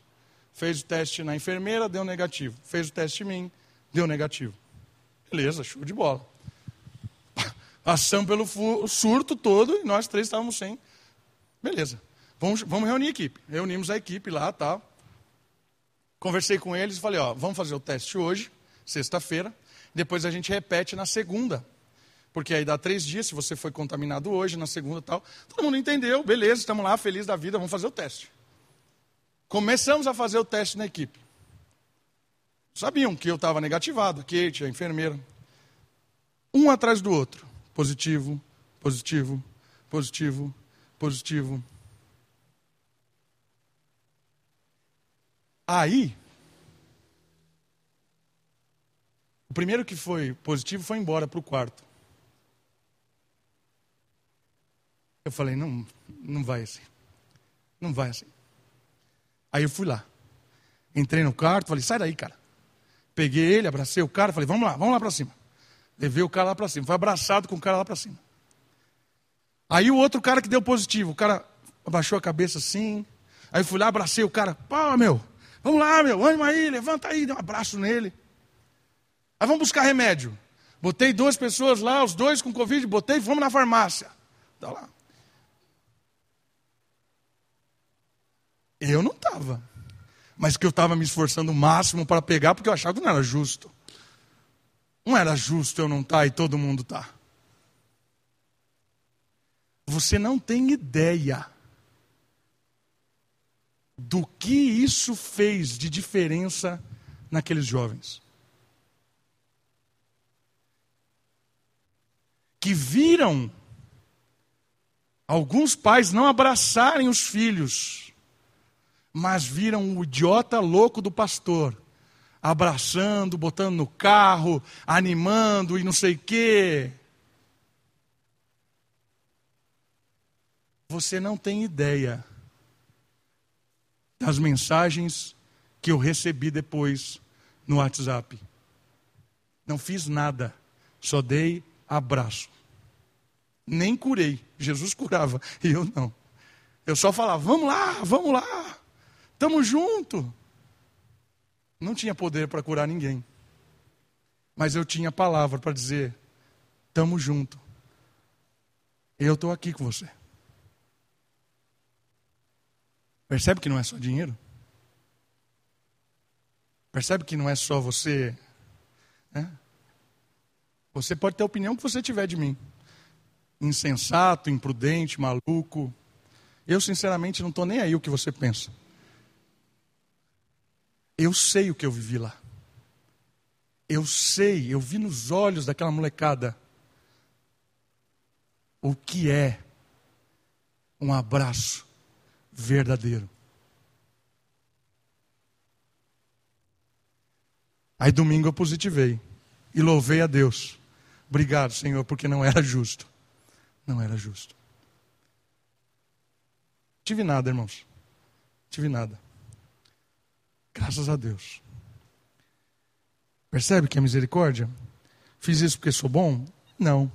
Fez o teste na enfermeira, deu negativo. Fez o teste em mim, deu negativo. Beleza, show de bola. Passamos pelo surto todo e nós três estávamos sem. Beleza. Vamos, vamos reunir a equipe. Reunimos a equipe lá, tal. Conversei com eles e falei, ó, vamos fazer o teste hoje, sexta-feira. Depois a gente repete na segunda. Porque aí dá três dias, se você foi contaminado hoje, na segunda tal. Todo mundo entendeu, beleza, estamos lá, feliz da vida, vamos fazer o teste. Começamos a fazer o teste na equipe. Sabiam que eu estava negativado, a Kate, a enfermeira. Um atrás do outro. Positivo, positivo, positivo, positivo. Aí, O primeiro que foi positivo foi embora para o quarto. Eu falei, não, não vai assim. Não vai assim. Aí eu fui lá. Entrei no quarto, falei, sai daí, cara. Peguei ele, abracei o cara, falei, vamos lá, vamos lá para cima. Levei o cara lá para cima. Foi abraçado com o cara lá para cima. Aí o outro cara que deu positivo, o cara abaixou a cabeça assim. Aí eu fui lá, abracei o cara. Pô, meu, vamos lá, meu, ânimo aí, levanta aí, dei um abraço nele. Aí vamos buscar remédio. Botei duas pessoas lá, os dois com Covid, botei fomos na farmácia. Tá lá. Eu não estava. Mas que eu estava me esforçando o máximo para pegar, porque eu achava que não era justo. Não era justo eu não estar tá, e todo mundo. Tá. Você não tem ideia do que isso fez de diferença naqueles jovens. que viram alguns pais não abraçarem os filhos, mas viram o idiota louco do pastor abraçando, botando no carro, animando e não sei o quê. Você não tem ideia das mensagens que eu recebi depois no WhatsApp. Não fiz nada, só dei abraço. Nem curei. Jesus curava e eu não. Eu só falava: vamos lá, vamos lá, estamos junto. Não tinha poder para curar ninguém. Mas eu tinha palavra para dizer: estamos junto. Eu estou aqui com você. Percebe que não é só dinheiro? Percebe que não é só você. Né? Você pode ter a opinião que você tiver de mim. Insensato, imprudente, maluco. Eu, sinceramente, não estou nem aí o que você pensa. Eu sei o que eu vivi lá. Eu sei, eu vi nos olhos daquela molecada o que é um abraço verdadeiro. Aí domingo eu positivei e louvei a Deus. Obrigado, Senhor, porque não era justo. Não era justo. tive nada, irmãos. Tive nada. Graças a Deus. Percebe que é misericórdia? Fiz isso porque sou bom? Não.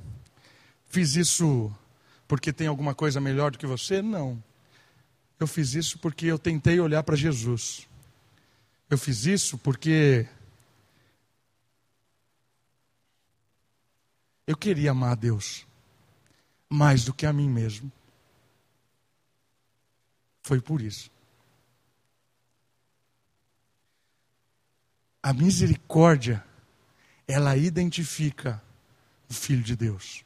Fiz isso porque tem alguma coisa melhor do que você? Não. Eu fiz isso porque eu tentei olhar para Jesus. Eu fiz isso porque eu queria amar a Deus mais do que a mim mesmo. Foi por isso. A misericórdia, ela identifica o Filho de Deus.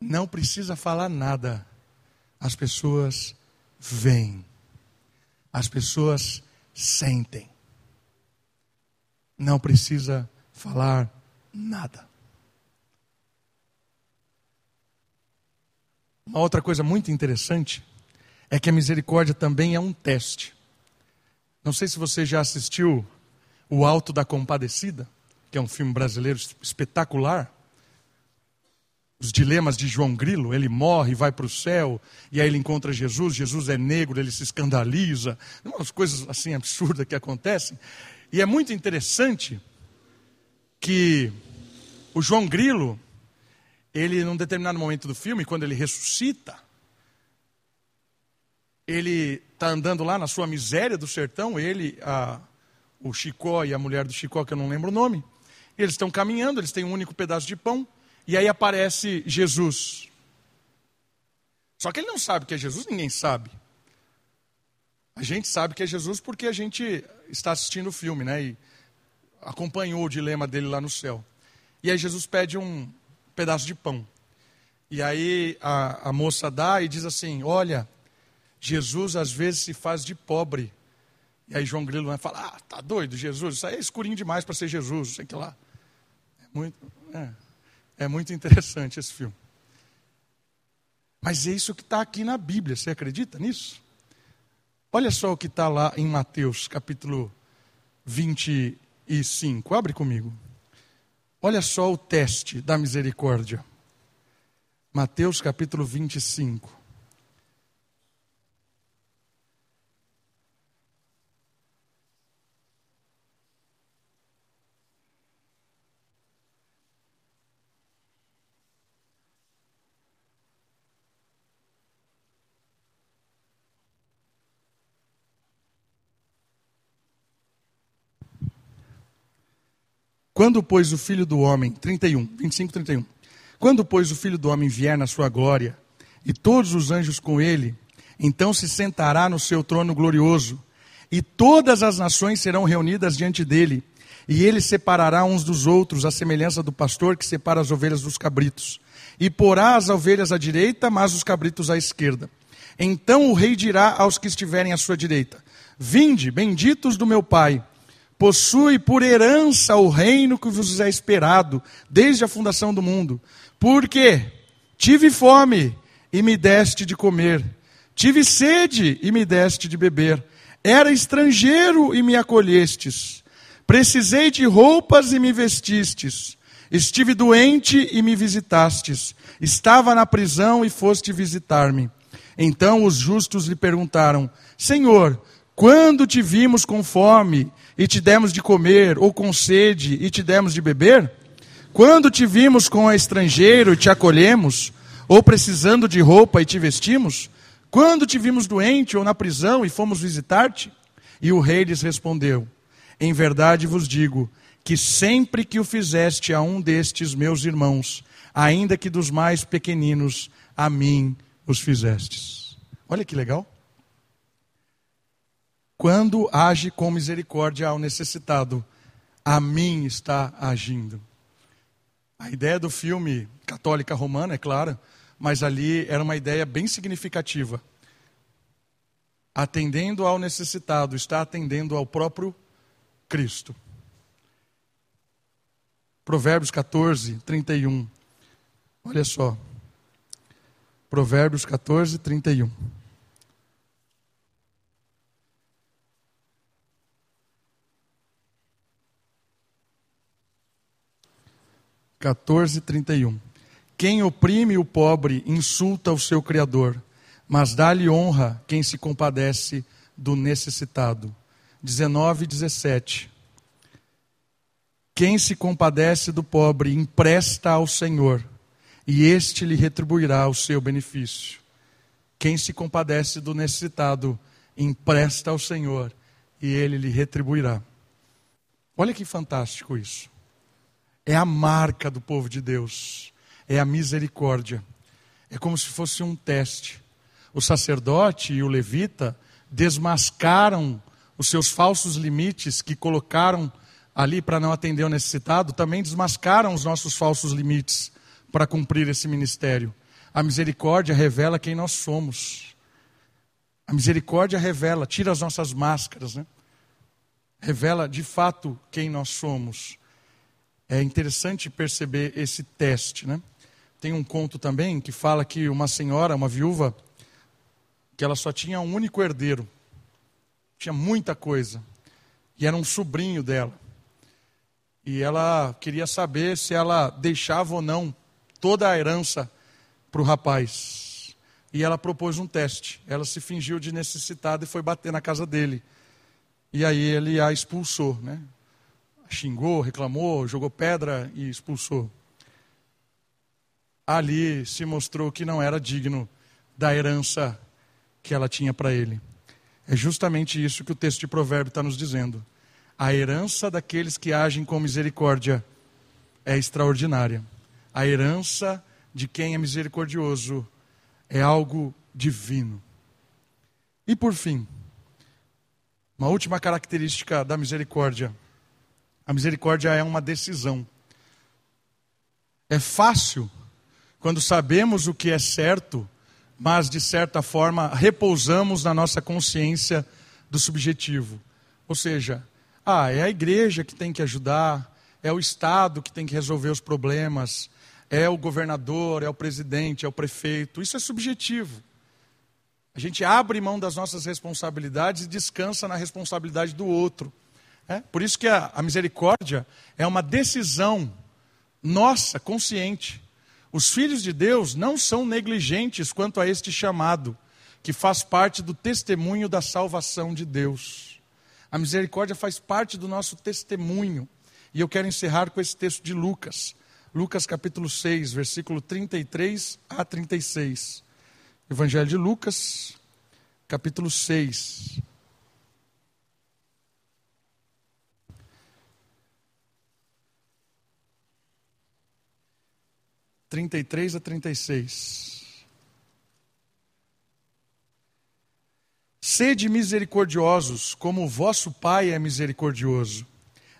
Não precisa falar nada. As pessoas veem. As pessoas sentem. Não precisa falar nada. Uma outra coisa muito interessante é que a misericórdia também é um teste. Não sei se você já assistiu O Alto da Compadecida, que é um filme brasileiro espetacular. Os dilemas de João Grilo, ele morre, vai para o céu, e aí ele encontra Jesus, Jesus é negro, ele se escandaliza, umas coisas assim absurdas que acontecem. E é muito interessante que o João Grilo, ele, num determinado momento do filme, quando ele ressuscita, ele está andando lá na sua miséria do sertão, ele, a, o Chicó e a mulher do Chicó, que eu não lembro o nome, eles estão caminhando, eles têm um único pedaço de pão, e aí aparece Jesus. Só que ele não sabe que é Jesus, ninguém sabe. A gente sabe que é Jesus porque a gente está assistindo o filme, né? E acompanhou o dilema dele lá no céu. E aí Jesus pede um, pedaço de pão. E aí a, a moça dá e diz assim: Olha, Jesus às vezes se faz de pobre. E aí João Grilo vai falar: Ah, tá doido, Jesus, isso aí é escurinho demais para ser Jesus, sei que lá. É muito, é, é muito interessante esse filme. Mas é isso que está aqui na Bíblia, você acredita nisso? Olha só o que está lá em Mateus capítulo 25. Abre comigo. Olha só o teste da misericórdia. Mateus capítulo 25. Quando, pois, o filho do homem, 31, 25, 31. Quando, pois, o filho do homem vier na sua glória, e todos os anjos com ele, então se sentará no seu trono glorioso, e todas as nações serão reunidas diante dele, e ele separará uns dos outros, à semelhança do pastor que separa as ovelhas dos cabritos. E porá as ovelhas à direita, mas os cabritos à esquerda. Então o rei dirá aos que estiverem à sua direita: Vinde, benditos do meu Pai possui por herança o reino que vos é esperado desde a fundação do mundo. Porque tive fome e me deste de comer, tive sede e me deste de beber, era estrangeiro e me acolhestes, precisei de roupas e me vestistes, estive doente e me visitastes, estava na prisão e foste visitar-me. Então os justos lhe perguntaram: Senhor, quando te vimos com fome e te demos de comer, ou com sede e te demos de beber? Quando te vimos com estrangeiro e te acolhemos, ou precisando de roupa e te vestimos? Quando te vimos doente ou na prisão e fomos visitar-te? E o rei lhes respondeu: Em verdade vos digo que sempre que o fizeste a um destes meus irmãos, ainda que dos mais pequeninos, a mim os fizestes. Olha que legal quando age com misericórdia ao necessitado, a mim está agindo. A ideia do filme Católica Romana, é claro, mas ali era uma ideia bem significativa. Atendendo ao necessitado, está atendendo ao próprio Cristo. Provérbios 14, 31. Olha só. Provérbios 14, 31. 14, 31. Quem oprime o pobre insulta o seu Criador, mas dá-lhe honra quem se compadece do necessitado. 19 e 17. Quem se compadece do pobre empresta ao Senhor, e este lhe retribuirá o seu benefício. Quem se compadece do necessitado empresta ao Senhor, e ele lhe retribuirá. Olha que fantástico isso. É a marca do povo de Deus, é a misericórdia. É como se fosse um teste. O sacerdote e o levita desmascaram os seus falsos limites que colocaram ali para não atender o necessitado, também desmascaram os nossos falsos limites para cumprir esse ministério. A misericórdia revela quem nós somos. A misericórdia revela, tira as nossas máscaras, né? Revela de fato quem nós somos. É interessante perceber esse teste, né? Tem um conto também que fala que uma senhora, uma viúva, que ela só tinha um único herdeiro. Tinha muita coisa. E era um sobrinho dela e ela queria saber se ela deixava ou não toda a herança para o rapaz. E ela propôs um teste. Ela se fingiu de necessitada e foi bater na casa dele. E aí ele a expulsou, né? Xingou, reclamou, jogou pedra e expulsou. Ali se mostrou que não era digno da herança que ela tinha para ele. É justamente isso que o texto de Provérbio está nos dizendo. A herança daqueles que agem com misericórdia é extraordinária. A herança de quem é misericordioso é algo divino. E por fim, uma última característica da misericórdia. A misericórdia é uma decisão. É fácil quando sabemos o que é certo, mas de certa forma repousamos na nossa consciência do subjetivo. Ou seja, ah, é a igreja que tem que ajudar, é o Estado que tem que resolver os problemas, é o governador, é o presidente, é o prefeito. Isso é subjetivo. A gente abre mão das nossas responsabilidades e descansa na responsabilidade do outro. É? Por isso que a, a misericórdia é uma decisão nossa, consciente. Os filhos de Deus não são negligentes quanto a este chamado, que faz parte do testemunho da salvação de Deus. A misericórdia faz parte do nosso testemunho. E eu quero encerrar com esse texto de Lucas. Lucas capítulo 6, versículo 33 a 36. Evangelho de Lucas, capítulo 6. Trinta e três a trinta e seis. Sede misericordiosos, como o vosso Pai é misericordioso.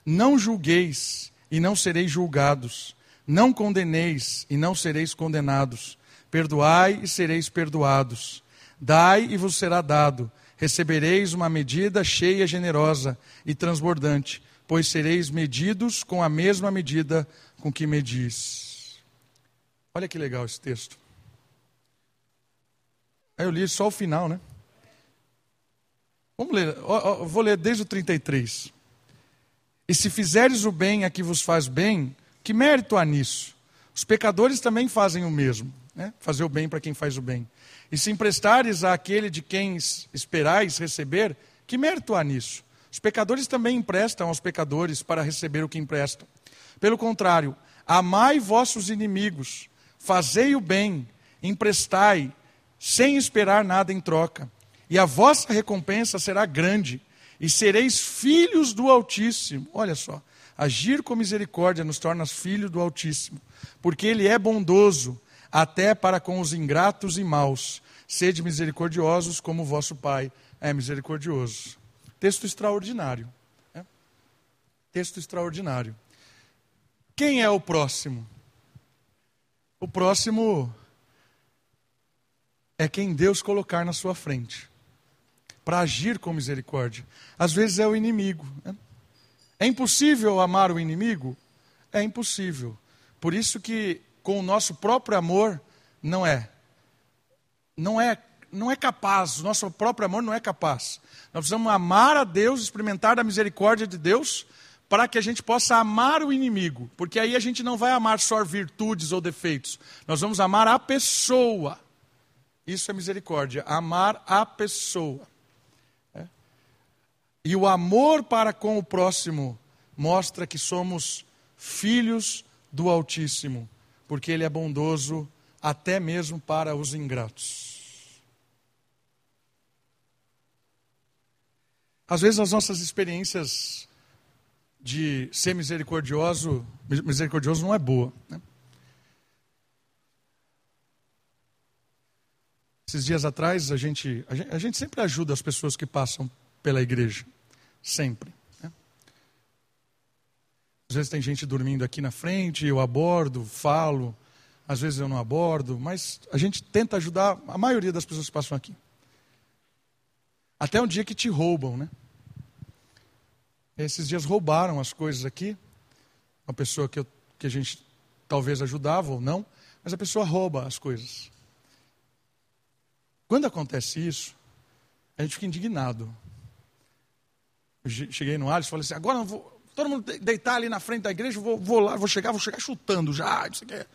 Não julgueis e não sereis julgados. Não condeneis e não sereis condenados. Perdoai e sereis perdoados. Dai e vos será dado. Recebereis uma medida cheia, generosa e transbordante, pois sereis medidos com a mesma medida com que medis. Olha que legal esse texto. Aí eu li só o final, né? Vamos ler, vou ler desde o 33. E se fizeres o bem a que vos faz bem, que mérito há nisso? Os pecadores também fazem o mesmo, né? fazer o bem para quem faz o bem. E se emprestares àquele de quem esperais receber, que mérito há nisso? Os pecadores também emprestam aos pecadores para receber o que emprestam. Pelo contrário, amai vossos inimigos, fazei o bem, emprestai, sem esperar nada em troca e a vossa recompensa será grande, e sereis filhos do Altíssimo. Olha só, agir com misericórdia nos torna filhos do Altíssimo, porque Ele é bondoso até para com os ingratos e maus. Sede misericordiosos como o vosso Pai é misericordioso. Texto extraordinário. Né? Texto extraordinário. Quem é o próximo? O próximo é quem Deus colocar na sua frente para agir com misericórdia. Às vezes é o inimigo. Né? É impossível amar o inimigo? É impossível. Por isso que com o nosso próprio amor não é. Não é não é capaz, o nosso próprio amor não é capaz. Nós precisamos amar a Deus, experimentar a misericórdia de Deus para que a gente possa amar o inimigo, porque aí a gente não vai amar só virtudes ou defeitos, nós vamos amar a pessoa. Isso é misericórdia, amar a pessoa. É. E o amor para com o próximo mostra que somos filhos do Altíssimo, porque Ele é bondoso até mesmo para os ingratos. Às vezes as nossas experiências de ser misericordioso, misericordioso não é boa. Né? Esses dias atrás, a gente, a gente, a gente sempre ajuda as pessoas que passam pela igreja. Sempre. Né? Às vezes tem gente dormindo aqui na frente, eu abordo, falo. Às vezes eu não abordo, mas a gente tenta ajudar a maioria das pessoas que passam aqui. Até um dia que te roubam, né? Esses dias roubaram as coisas aqui. Uma pessoa que, eu, que a gente talvez ajudava ou não, mas a pessoa rouba as coisas. Quando acontece isso, a gente fica indignado. Eu cheguei no Alisson e falei assim: agora vou, todo mundo deitar ali na frente da igreja, vou, vou lá, vou chegar, vou chegar chutando já. Isso aqui é.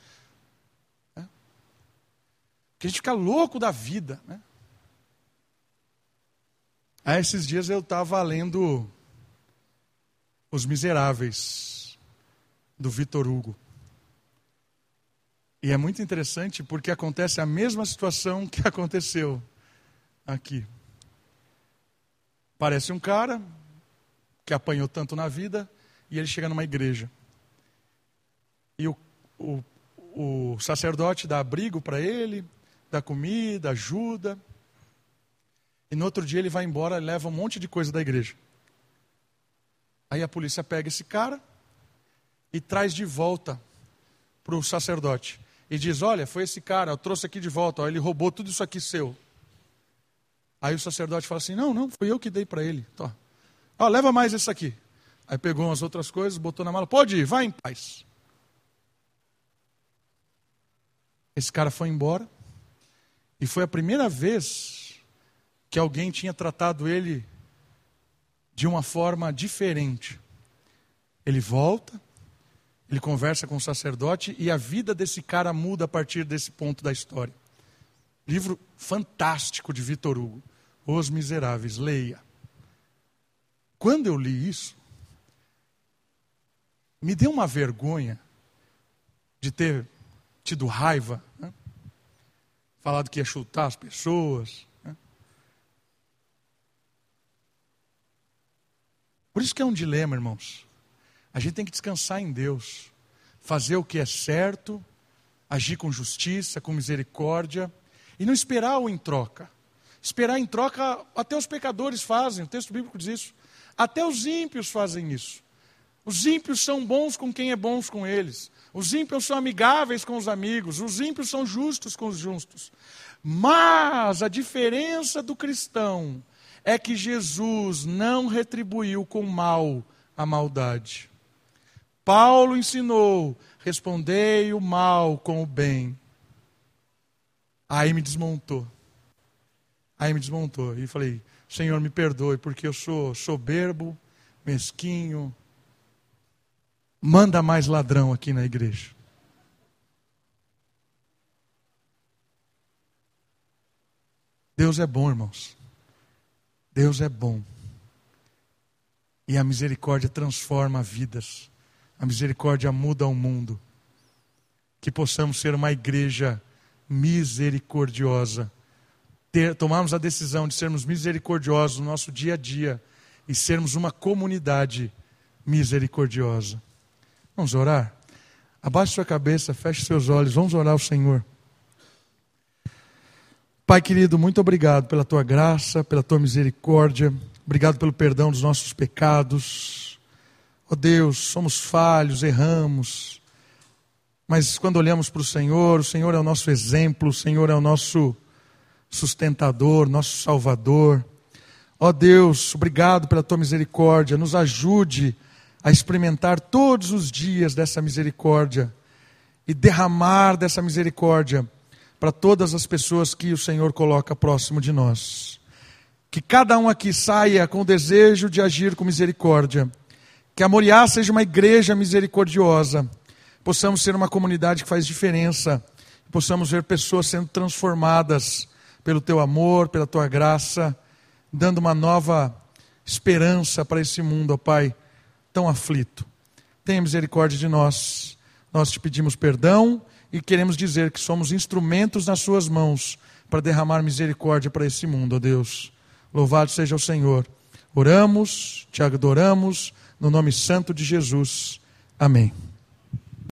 é. Porque a gente fica louco da vida. Né? Aí esses dias eu estava lendo Os Miseráveis, do Vitor Hugo. E é muito interessante porque acontece a mesma situação que aconteceu aqui. Parece um cara que apanhou tanto na vida e ele chega numa igreja. E o, o, o sacerdote dá abrigo para ele, dá comida, ajuda. E no outro dia ele vai embora e leva um monte de coisa da igreja. Aí a polícia pega esse cara e traz de volta para o sacerdote e diz: Olha, foi esse cara, eu trouxe aqui de volta, ó, ele roubou tudo isso aqui seu. Aí o sacerdote fala assim: Não, não, foi eu que dei para ele. Tó. Ó, leva mais isso aqui. Aí pegou umas outras coisas, botou na mala: Pode ir, vai em paz. Esse cara foi embora. E foi a primeira vez que alguém tinha tratado ele de uma forma diferente. Ele volta, ele conversa com o sacerdote e a vida desse cara muda a partir desse ponto da história. Livro fantástico de Vitor Hugo, Os Miseráveis, leia. Quando eu li isso, me deu uma vergonha de ter tido raiva, né? falado que ia chutar as pessoas. Por isso que é um dilema, irmãos. A gente tem que descansar em Deus, fazer o que é certo, agir com justiça, com misericórdia e não esperar o em troca. Esperar em troca, até os pecadores fazem, o texto bíblico diz isso. Até os ímpios fazem isso. Os ímpios são bons com quem é bons com eles. Os ímpios são amigáveis com os amigos. Os ímpios são justos com os justos. Mas a diferença do cristão é que Jesus não retribuiu com mal a maldade. Paulo ensinou: respondei o mal com o bem. Aí me desmontou. Aí me desmontou. E falei: Senhor, me perdoe, porque eu sou soberbo, mesquinho. Manda mais ladrão aqui na igreja. Deus é bom, irmãos. Deus é bom. E a misericórdia transforma vidas. A misericórdia muda o mundo. Que possamos ser uma igreja misericordiosa. Ter, tomarmos a decisão de sermos misericordiosos no nosso dia a dia e sermos uma comunidade misericordiosa. Vamos orar? Abaixe sua cabeça, feche seus olhos, vamos orar ao Senhor. Pai querido, muito obrigado pela tua graça, pela tua misericórdia, obrigado pelo perdão dos nossos pecados. Ó oh Deus, somos falhos, erramos, mas quando olhamos para o Senhor, o Senhor é o nosso exemplo, o Senhor é o nosso sustentador, nosso salvador. Ó oh Deus, obrigado pela tua misericórdia, nos ajude a experimentar todos os dias dessa misericórdia e derramar dessa misericórdia para todas as pessoas que o Senhor coloca próximo de nós. Que cada um aqui saia com o desejo de agir com misericórdia Que a Moriá seja uma igreja misericordiosa. Possamos ser uma comunidade que faz diferença. Possamos ver pessoas sendo transformadas pelo teu amor, pela tua graça, dando uma nova esperança para esse mundo, ó Pai, tão aflito. Tenha misericórdia de nós. Nós te pedimos perdão e queremos dizer que somos instrumentos nas Suas mãos para derramar misericórdia para esse mundo, ó Deus. Louvado seja o Senhor. Oramos, te adoramos, no nome santo de Jesus. Amém.